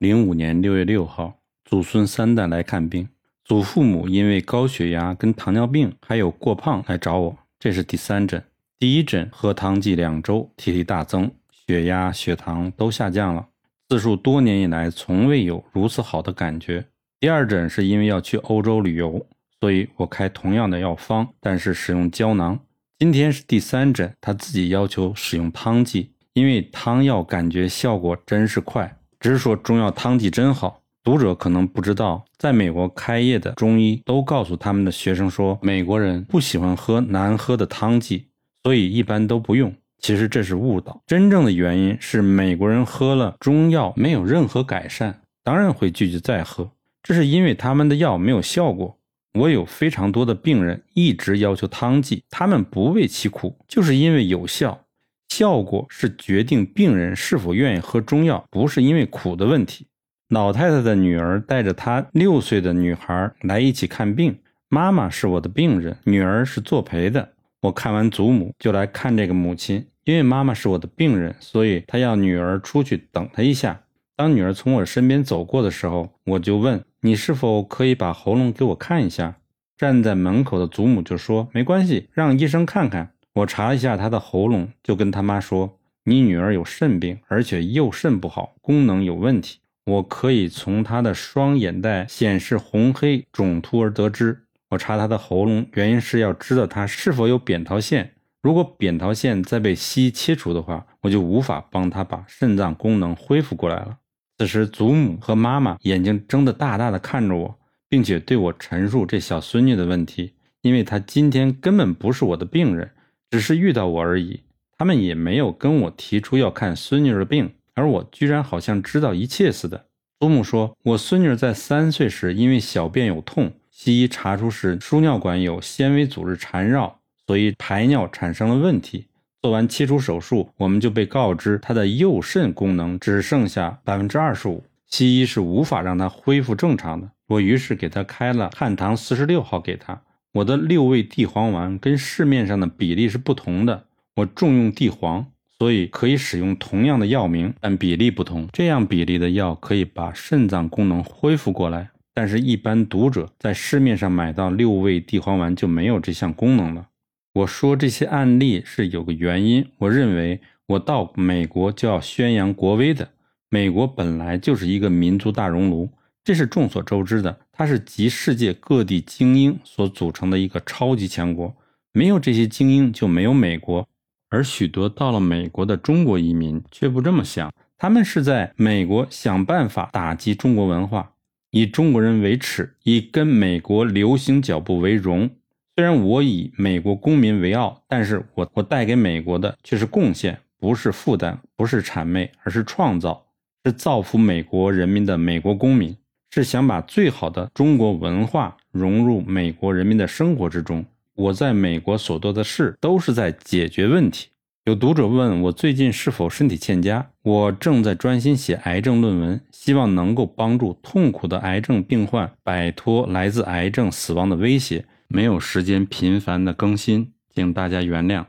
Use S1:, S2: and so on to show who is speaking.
S1: 零五年六月六号，祖孙三代来看病。祖父母因为高血压、跟糖尿病还有过胖来找我，这是第三诊。第一诊喝汤剂两周，体力大增，血压、血糖都下降了，自述多年以来从未有如此好的感觉。第二诊是因为要去欧洲旅游，所以我开同样的药方，但是使用胶囊。今天是第三诊，他自己要求使用汤剂，因为汤药感觉效果真是快，只是说中药汤剂真好。读者可能不知道，在美国开业的中医都告诉他们的学生说，美国人不喜欢喝难喝的汤剂，所以一般都不用。其实这是误导，真正的原因是美国人喝了中药没有任何改善，当然会拒绝再喝，这是因为他们的药没有效果。我有非常多的病人一直要求汤剂，他们不为其苦，就是因为有效。效果是决定病人是否愿意喝中药，不是因为苦的问题。老太太的女儿带着她六岁的女孩来一起看病，妈妈是我的病人，女儿是作陪的。我看完祖母就来看这个母亲，因为妈妈是我的病人，所以她要女儿出去等她一下。当女儿从我身边走过的时候，我就问。你是否可以把喉咙给我看一下？站在门口的祖母就说：“没关系，让医生看看。”我查一下她的喉咙，就跟他妈说：“你女儿有肾病，而且右肾不好，功能有问题。我可以从她的双眼袋显示红黑肿突而得知。我查她的喉咙，原因是要知道她是否有扁桃腺。如果扁桃腺再被西医切除的话，我就无法帮她把肾脏功能恢复过来了。”此时，祖母和妈妈眼睛睁得大大的看着我，并且对我陈述这小孙女的问题。因为她今天根本不是我的病人，只是遇到我而已。他们也没有跟我提出要看孙女的病，而我居然好像知道一切似的。祖母说，我孙女在三岁时因为小便有痛，西医查出是输尿管有纤维组织缠绕，所以排尿产生了问题。做完切除手术，我们就被告知他的右肾功能只剩下百分之二十五，西医是无法让他恢复正常的。我于是给他开了汉唐四十六号给他。我的六味地黄丸跟市面上的比例是不同的，我重用地黄，所以可以使用同样的药名，但比例不同。这样比例的药可以把肾脏功能恢复过来，但是一般读者在市面上买到六味地黄丸就没有这项功能了。我说这些案例是有个原因，我认为我到美国就要宣扬国威的。美国本来就是一个民族大熔炉，这是众所周知的。它是集世界各地精英所组成的一个超级强国，没有这些精英就没有美国。而许多到了美国的中国移民却不这么想，他们是在美国想办法打击中国文化，以中国人为耻，以跟美国流行脚步为荣。虽然我以美国公民为傲，但是我我带给美国的却是贡献，不是负担，不是谄媚，而是创造，是造福美国人民的美国公民，是想把最好的中国文化融入美国人民的生活之中。我在美国所做的事都是在解决问题。有读者问我最近是否身体欠佳，我正在专心写癌症论文，希望能够帮助痛苦的癌症病患摆脱来自癌症死亡的威胁。没有时间频繁的更新，请大家原谅。